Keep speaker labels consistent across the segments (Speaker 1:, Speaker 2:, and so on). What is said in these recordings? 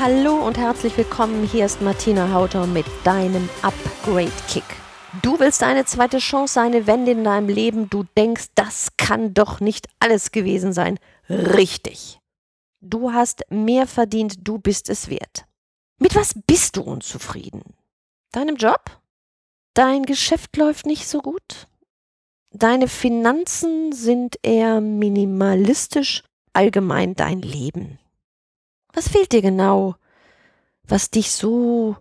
Speaker 1: Hallo und herzlich willkommen. Hier ist Martina Hauter mit deinem Upgrade Kick. Du willst eine zweite Chance, eine Wende in deinem Leben. Du denkst, das kann doch nicht alles gewesen sein. Richtig. Du hast mehr verdient, du bist es wert. Mit was bist du unzufrieden? Deinem Job? Dein Geschäft läuft nicht so gut? Deine Finanzen sind eher minimalistisch, allgemein dein Leben. Was fehlt dir genau, was dich so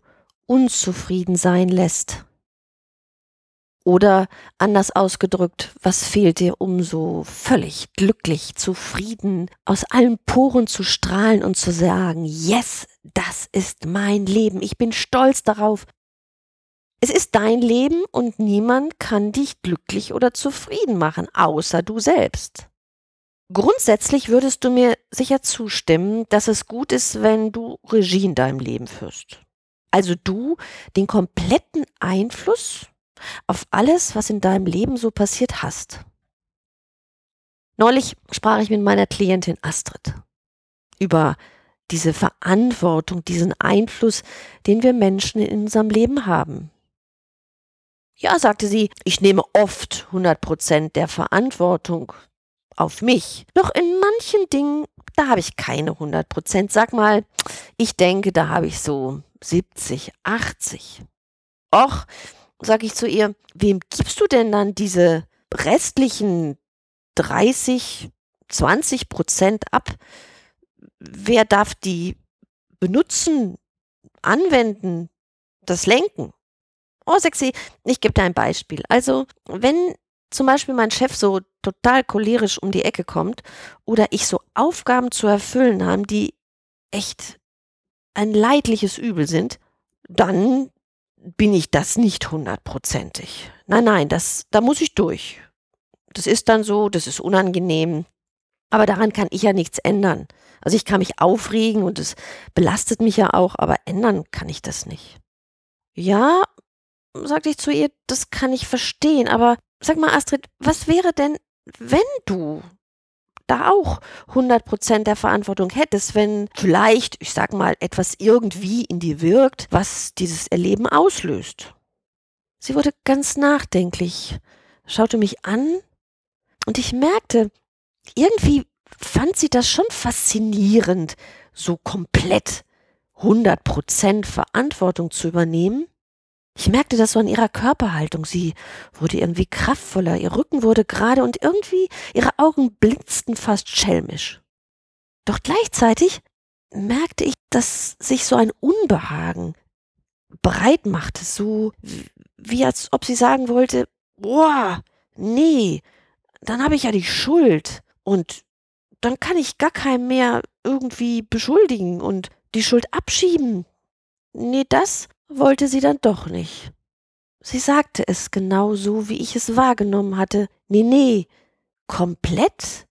Speaker 1: unzufrieden sein lässt? Oder anders ausgedrückt, was fehlt dir, um so völlig glücklich, zufrieden, aus allen Poren zu strahlen und zu sagen, yes, das ist mein Leben, ich bin stolz darauf. Es ist dein Leben und niemand kann dich glücklich oder zufrieden machen, außer du selbst. Grundsätzlich würdest du mir sicher zustimmen, dass es gut ist, wenn du Regie in deinem Leben führst. Also du den kompletten Einfluss auf alles, was in deinem Leben so passiert hast. Neulich sprach ich mit meiner Klientin Astrid über diese Verantwortung, diesen Einfluss, den wir Menschen in unserem Leben haben. Ja, sagte sie, ich nehme oft 100 Prozent der Verantwortung auf mich. Doch in manchen Dingen, da habe ich keine 100 Prozent. Sag mal, ich denke, da habe ich so 70, 80. Och, sag ich zu ihr, wem gibst du denn dann diese restlichen 30, 20 Prozent ab? Wer darf die benutzen, anwenden, das lenken? Oh, sexy, ich gebe dir ein Beispiel. Also, wenn zum Beispiel mein Chef so total cholerisch um die Ecke kommt oder ich so Aufgaben zu erfüllen habe, die echt ein leidliches Übel sind, dann bin ich das nicht hundertprozentig. Nein, nein, das, da muss ich durch. Das ist dann so, das ist unangenehm. Aber daran kann ich ja nichts ändern. Also ich kann mich aufregen und es belastet mich ja auch, aber ändern kann ich das nicht. Ja, sagte ich zu ihr, das kann ich verstehen, aber sag mal, Astrid, was wäre denn, wenn du da auch 100% der Verantwortung hättest, wenn vielleicht, ich sag mal, etwas irgendwie in dir wirkt, was dieses Erleben auslöst. Sie wurde ganz nachdenklich, schaute mich an und ich merkte, irgendwie fand sie das schon faszinierend, so komplett 100% Verantwortung zu übernehmen ich merkte das so an ihrer Körperhaltung. Sie wurde irgendwie kraftvoller, ihr Rücken wurde gerade und irgendwie ihre Augen blitzten fast schelmisch. Doch gleichzeitig merkte ich, dass sich so ein Unbehagen breit machte, so wie als ob sie sagen wollte, boah, nee, dann habe ich ja die Schuld und dann kann ich gar keinen mehr irgendwie beschuldigen und die Schuld abschieben. Nee, das wollte sie dann doch nicht. Sie sagte es genau so, wie ich es wahrgenommen hatte. Nee, nee, komplett?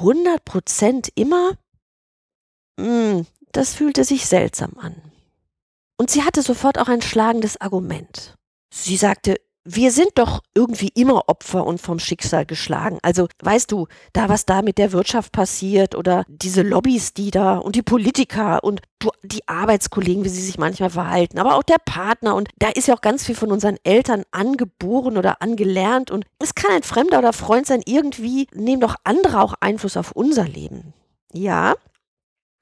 Speaker 1: Hundert Prozent immer? Hm, das fühlte sich seltsam an. Und sie hatte sofort auch ein schlagendes Argument. Sie sagte, wir sind doch irgendwie immer Opfer und vom Schicksal geschlagen. Also, weißt du, da was da mit der Wirtschaft passiert oder diese Lobbys, die da und die Politiker und die Arbeitskollegen, wie sie sich manchmal verhalten, aber auch der Partner und da ist ja auch ganz viel von unseren Eltern angeboren oder angelernt und es kann ein Fremder oder Freund sein, irgendwie nehmen doch andere auch Einfluss auf unser Leben. Ja,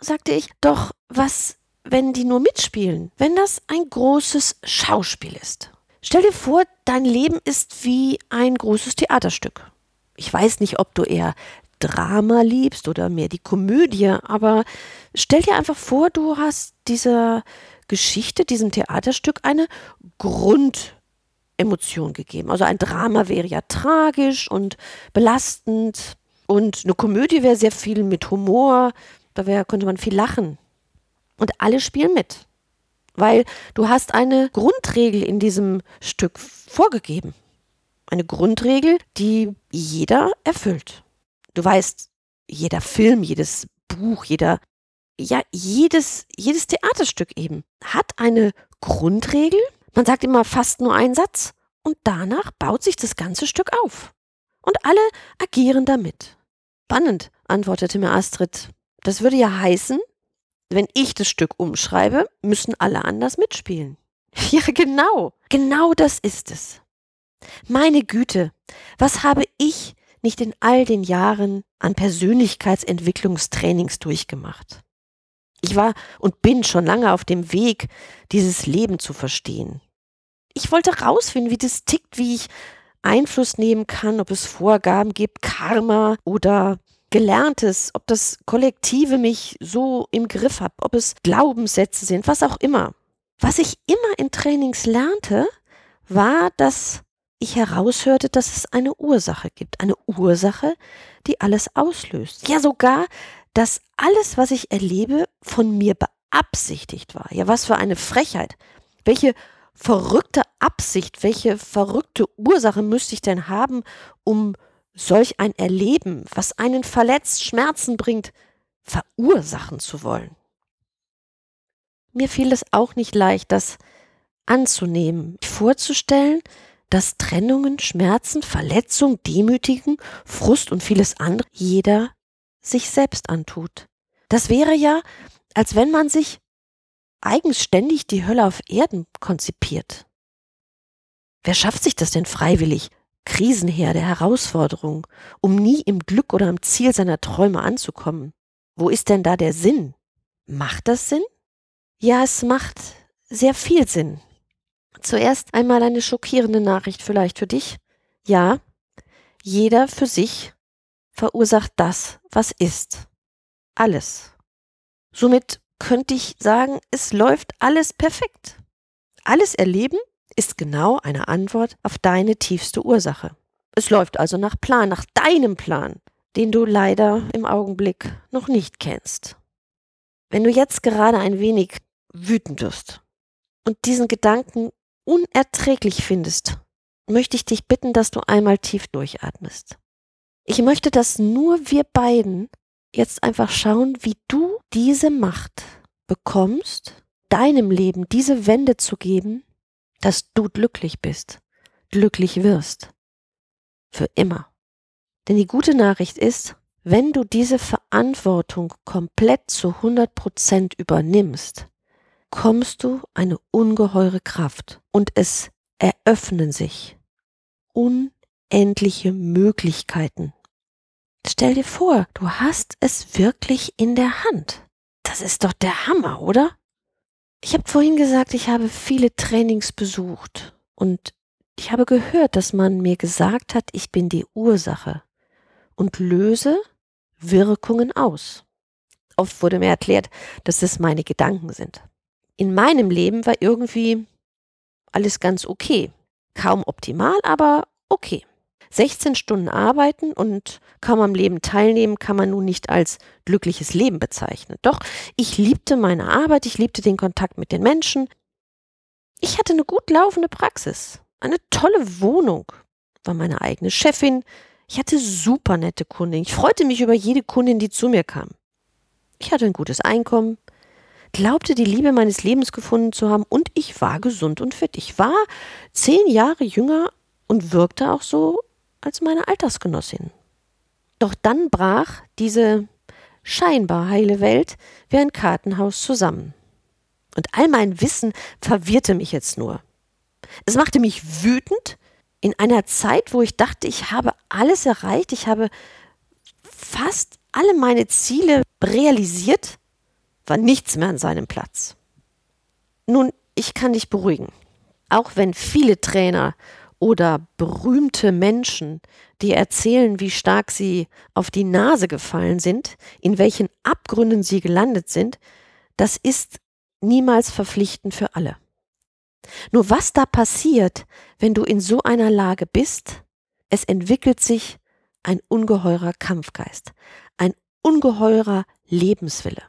Speaker 1: sagte ich, doch was, wenn die nur mitspielen, wenn das ein großes Schauspiel ist? Stell dir vor, dein Leben ist wie ein großes Theaterstück. Ich weiß nicht, ob du eher Drama liebst oder mehr die Komödie, aber stell dir einfach vor, du hast dieser Geschichte, diesem Theaterstück eine Grundemotion gegeben. Also ein Drama wäre ja tragisch und belastend und eine Komödie wäre sehr viel mit Humor, da wär, könnte man viel lachen. Und alle spielen mit. Weil du hast eine Grundregel in diesem Stück vorgegeben. Eine Grundregel, die jeder erfüllt. Du weißt, jeder Film, jedes Buch, jeder, ja, jedes, jedes Theaterstück eben hat eine Grundregel. Man sagt immer fast nur einen Satz und danach baut sich das ganze Stück auf. Und alle agieren damit. Spannend, antwortete mir Astrid. Das würde ja heißen, wenn ich das Stück umschreibe, müssen alle anders mitspielen. Ja, genau. Genau das ist es. Meine Güte, was habe ich nicht in all den Jahren an Persönlichkeitsentwicklungstrainings durchgemacht? Ich war und bin schon lange auf dem Weg, dieses Leben zu verstehen. Ich wollte rausfinden, wie das tickt, wie ich Einfluss nehmen kann, ob es Vorgaben gibt, Karma oder Gelerntes, ob das Kollektive mich so im Griff hat, ob es Glaubenssätze sind, was auch immer. Was ich immer in Trainings lernte, war, dass ich heraushörte, dass es eine Ursache gibt. Eine Ursache, die alles auslöst. Ja, sogar, dass alles, was ich erlebe, von mir beabsichtigt war. Ja, was für eine Frechheit. Welche verrückte Absicht, welche verrückte Ursache müsste ich denn haben, um solch ein Erleben, was einen verletzt, Schmerzen bringt, verursachen zu wollen? Mir fiel es auch nicht leicht, das anzunehmen, vorzustellen, dass Trennungen, Schmerzen, Verletzung, Demütigen, Frust und vieles andere jeder sich selbst antut. Das wäre ja, als wenn man sich eigenständig die Hölle auf Erden konzipiert. Wer schafft sich das denn freiwillig? Krisenherde, Herausforderung, um nie im Glück oder am Ziel seiner Träume anzukommen. Wo ist denn da der Sinn? Macht das Sinn? Ja, es macht sehr viel Sinn. Zuerst einmal eine schockierende Nachricht vielleicht für dich. Ja, jeder für sich verursacht das, was ist. Alles. Somit könnte ich sagen, es läuft alles perfekt. Alles Erleben ist genau eine Antwort auf deine tiefste Ursache. Es läuft also nach Plan, nach deinem Plan, den du leider im Augenblick noch nicht kennst. Wenn du jetzt gerade ein wenig wütend wirst und diesen Gedanken unerträglich findest, möchte ich dich bitten, dass du einmal tief durchatmest. Ich möchte, dass nur wir beiden jetzt einfach schauen, wie du diese Macht bekommst, deinem Leben diese Wende zu geben, dass du glücklich bist, glücklich wirst. Für immer. Denn die gute Nachricht ist, wenn du diese Verantwortung komplett zu 100 Prozent übernimmst, kommst du eine ungeheure Kraft und es eröffnen sich unendliche Möglichkeiten Stell dir vor, du hast es wirklich in der Hand. Das ist doch der Hammer, oder? Ich habe vorhin gesagt, ich habe viele Trainings besucht und ich habe gehört, dass man mir gesagt hat, ich bin die Ursache und löse Wirkungen aus. Oft wurde mir erklärt, dass es meine Gedanken sind. In meinem Leben war irgendwie alles ganz okay. Kaum optimal, aber okay. 16 Stunden arbeiten und kaum am Leben teilnehmen, kann man nun nicht als glückliches Leben bezeichnen. Doch ich liebte meine Arbeit, ich liebte den Kontakt mit den Menschen. Ich hatte eine gut laufende Praxis, eine tolle Wohnung, war meine eigene Chefin. Ich hatte super nette Kunden. Ich freute mich über jede Kundin, die zu mir kam. Ich hatte ein gutes Einkommen, glaubte die Liebe meines Lebens gefunden zu haben und ich war gesund und fit. Ich war zehn Jahre jünger und wirkte auch so, als meine Altersgenossin. Doch dann brach diese scheinbar heile Welt wie ein Kartenhaus zusammen. Und all mein Wissen verwirrte mich jetzt nur. Es machte mich wütend in einer Zeit, wo ich dachte, ich habe alles erreicht, ich habe fast alle meine Ziele realisiert, war nichts mehr an seinem Platz. Nun, ich kann dich beruhigen. Auch wenn viele Trainer oder berühmte Menschen, die erzählen, wie stark sie auf die Nase gefallen sind, in welchen Abgründen sie gelandet sind, das ist niemals verpflichtend für alle. Nur was da passiert, wenn du in so einer Lage bist, es entwickelt sich ein ungeheurer Kampfgeist, ein ungeheurer Lebenswille,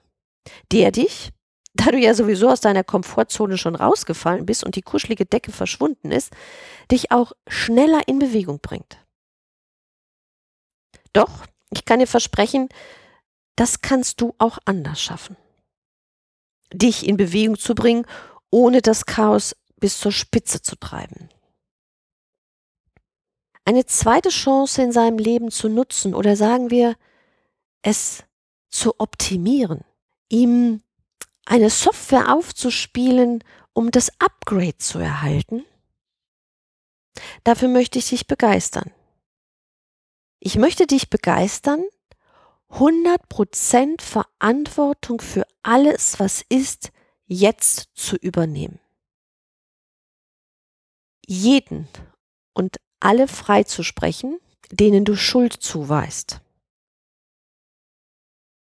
Speaker 1: der dich da du ja sowieso aus deiner Komfortzone schon rausgefallen bist und die kuschelige Decke verschwunden ist, dich auch schneller in Bewegung bringt. Doch, ich kann dir versprechen, das kannst du auch anders schaffen. Dich in Bewegung zu bringen, ohne das Chaos bis zur Spitze zu treiben. Eine zweite Chance in seinem Leben zu nutzen oder sagen wir, es zu optimieren, ihm eine Software aufzuspielen, um das Upgrade zu erhalten? Dafür möchte ich dich begeistern. Ich möchte dich begeistern, 100% Verantwortung für alles, was ist, jetzt zu übernehmen. Jeden und alle freizusprechen, denen du Schuld zuweist.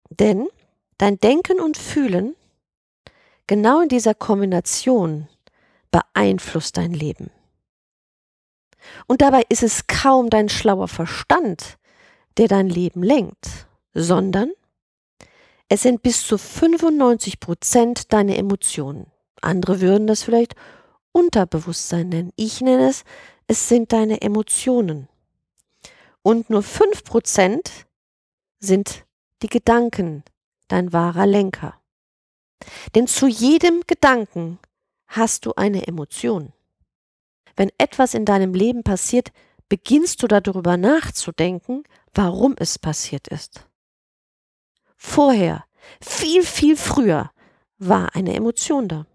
Speaker 1: Denn dein Denken und Fühlen genau in dieser Kombination beeinflusst dein Leben. Und dabei ist es kaum dein schlauer Verstand, der dein Leben lenkt, sondern es sind bis zu 95 Prozent deine Emotionen. Andere würden das vielleicht Unterbewusstsein nennen. Ich nenne es, es sind deine Emotionen. Und nur 5 Prozent sind die Gedanken, dein wahrer Lenker. Denn zu jedem Gedanken hast du eine Emotion. Wenn etwas in deinem Leben passiert, beginnst du darüber nachzudenken, warum es passiert ist. Vorher, viel, viel früher, war eine Emotion da.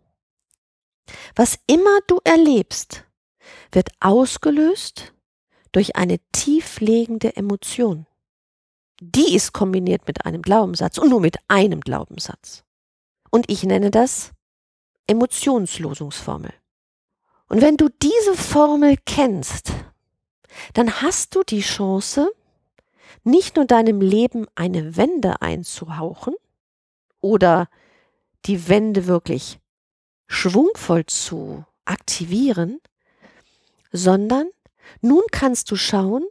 Speaker 1: Was immer du erlebst, wird ausgelöst durch eine tieflegende Emotion. Die ist kombiniert mit einem Glaubenssatz und nur mit einem Glaubenssatz. Und ich nenne das Emotionslosungsformel. Und wenn du diese Formel kennst, dann hast du die Chance, nicht nur deinem Leben eine Wende einzuhauchen oder die Wende wirklich schwungvoll zu aktivieren, sondern nun kannst du schauen,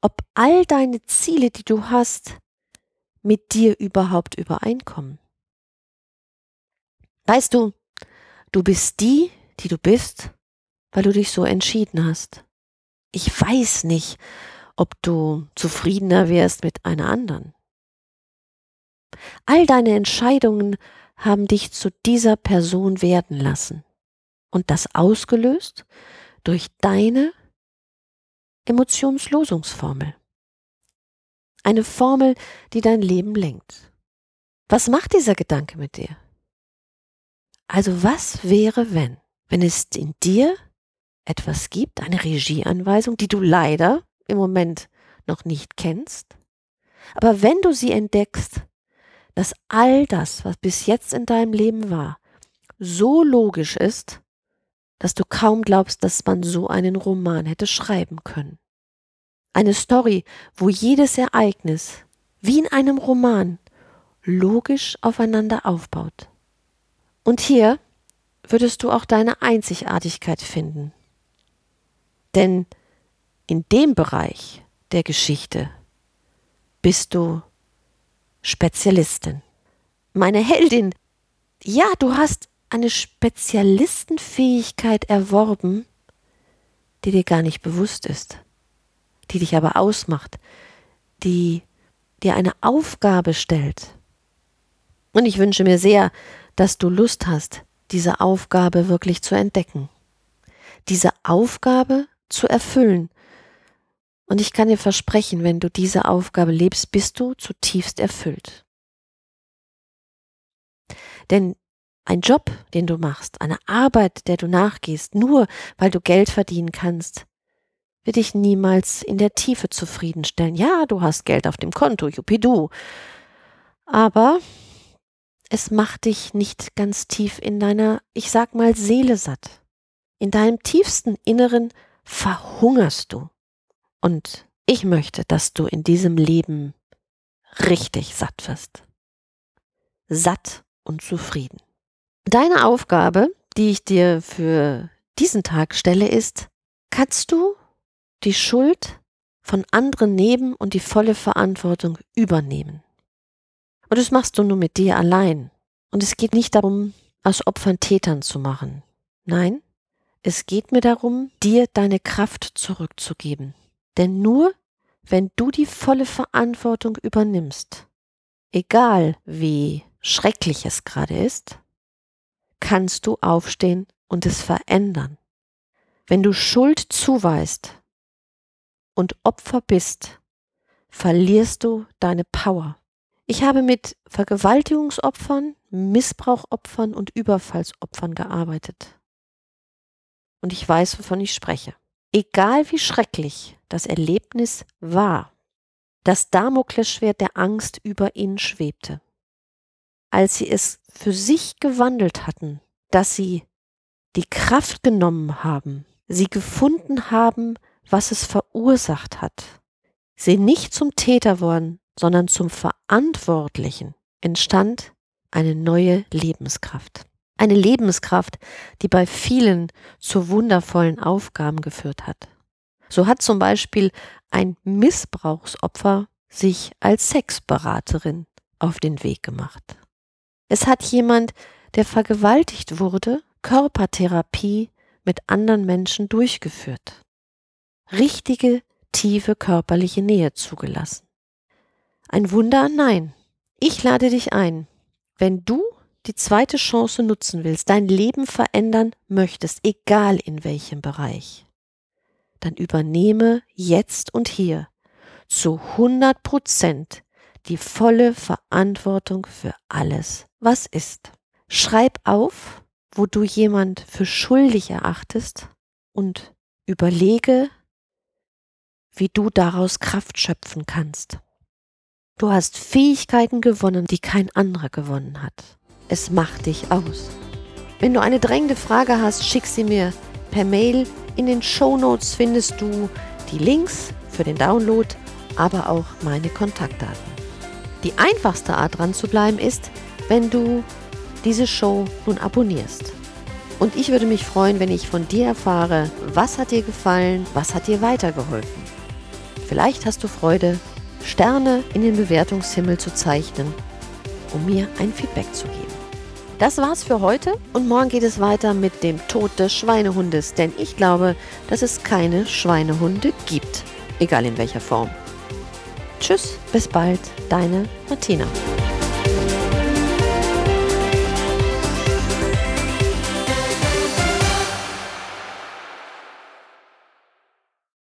Speaker 1: ob all deine Ziele, die du hast, mit dir überhaupt übereinkommen. Weißt du, du bist die, die du bist, weil du dich so entschieden hast. Ich weiß nicht, ob du zufriedener wärst mit einer anderen. All deine Entscheidungen haben dich zu dieser Person werden lassen und das ausgelöst durch deine Emotionslosungsformel. Eine Formel, die dein Leben lenkt. Was macht dieser Gedanke mit dir? Also was wäre, wenn, wenn es in dir etwas gibt, eine Regieanweisung, die du leider im Moment noch nicht kennst, aber wenn du sie entdeckst, dass all das, was bis jetzt in deinem Leben war, so logisch ist, dass du kaum glaubst, dass man so einen Roman hätte schreiben können. Eine Story, wo jedes Ereignis, wie in einem Roman, logisch aufeinander aufbaut. Und hier würdest du auch deine Einzigartigkeit finden. Denn in dem Bereich der Geschichte bist du Spezialistin. Meine Heldin, ja, du hast eine Spezialistenfähigkeit erworben, die dir gar nicht bewusst ist, die dich aber ausmacht, die dir eine Aufgabe stellt. Und ich wünsche mir sehr, dass du Lust hast, diese Aufgabe wirklich zu entdecken, diese Aufgabe zu erfüllen. Und ich kann dir versprechen, wenn du diese Aufgabe lebst, bist du zutiefst erfüllt. Denn ein Job, den du machst, eine Arbeit, der du nachgehst, nur weil du Geld verdienen kannst, wird dich niemals in der Tiefe zufriedenstellen. Ja, du hast Geld auf dem Konto, jupidu. Aber es macht dich nicht ganz tief in deiner, ich sag mal, Seele satt. In deinem tiefsten Inneren verhungerst du. Und ich möchte, dass du in diesem Leben richtig satt wirst. Satt und zufrieden. Deine Aufgabe, die ich dir für diesen Tag stelle, ist, kannst du die Schuld von anderen nehmen und die volle Verantwortung übernehmen. Und das machst du nur mit dir allein. Und es geht nicht darum, aus Opfern Tätern zu machen. Nein, es geht mir darum, dir deine Kraft zurückzugeben. Denn nur wenn du die volle Verantwortung übernimmst, egal wie schrecklich es gerade ist, kannst du aufstehen und es verändern. Wenn du Schuld zuweist und Opfer bist, verlierst du deine Power. Ich habe mit Vergewaltigungsopfern, Missbrauchopfern und Überfallsopfern gearbeitet. Und ich weiß, wovon ich spreche. Egal wie schrecklich das Erlebnis war, das Damoklesschwert der Angst über ihnen schwebte. Als sie es für sich gewandelt hatten, dass sie die Kraft genommen haben, sie gefunden haben, was es verursacht hat, sie nicht zum Täter wurden, sondern zum Verantwortlichen, entstand eine neue Lebenskraft. Eine Lebenskraft, die bei vielen zu wundervollen Aufgaben geführt hat. So hat zum Beispiel ein Missbrauchsopfer sich als Sexberaterin auf den Weg gemacht. Es hat jemand, der vergewaltigt wurde, Körpertherapie mit anderen Menschen durchgeführt. Richtige, tiefe körperliche Nähe zugelassen. Ein Wunder? Nein. Ich lade dich ein. Wenn du die zweite Chance nutzen willst, dein Leben verändern möchtest, egal in welchem Bereich, dann übernehme jetzt und hier zu 100 Prozent die volle Verantwortung für alles, was ist. Schreib auf, wo du jemand für schuldig erachtest und überlege, wie du daraus Kraft schöpfen kannst. Du hast Fähigkeiten gewonnen, die kein anderer gewonnen hat. Es macht dich aus. Wenn du eine drängende Frage hast, schick sie mir per Mail. In den Show Notes findest du die Links für den Download, aber auch meine Kontaktdaten. Die einfachste Art dran zu bleiben ist, wenn du diese Show nun abonnierst. Und ich würde mich freuen, wenn ich von dir erfahre, was hat dir gefallen, was hat dir weitergeholfen. Vielleicht hast du Freude, Sterne in den Bewertungshimmel zu zeichnen, um mir ein Feedback zu geben. Das war's für heute und morgen geht es weiter mit dem Tod des Schweinehundes, denn ich glaube, dass es keine Schweinehunde gibt, egal in welcher Form. Tschüss, bis bald, deine Martina.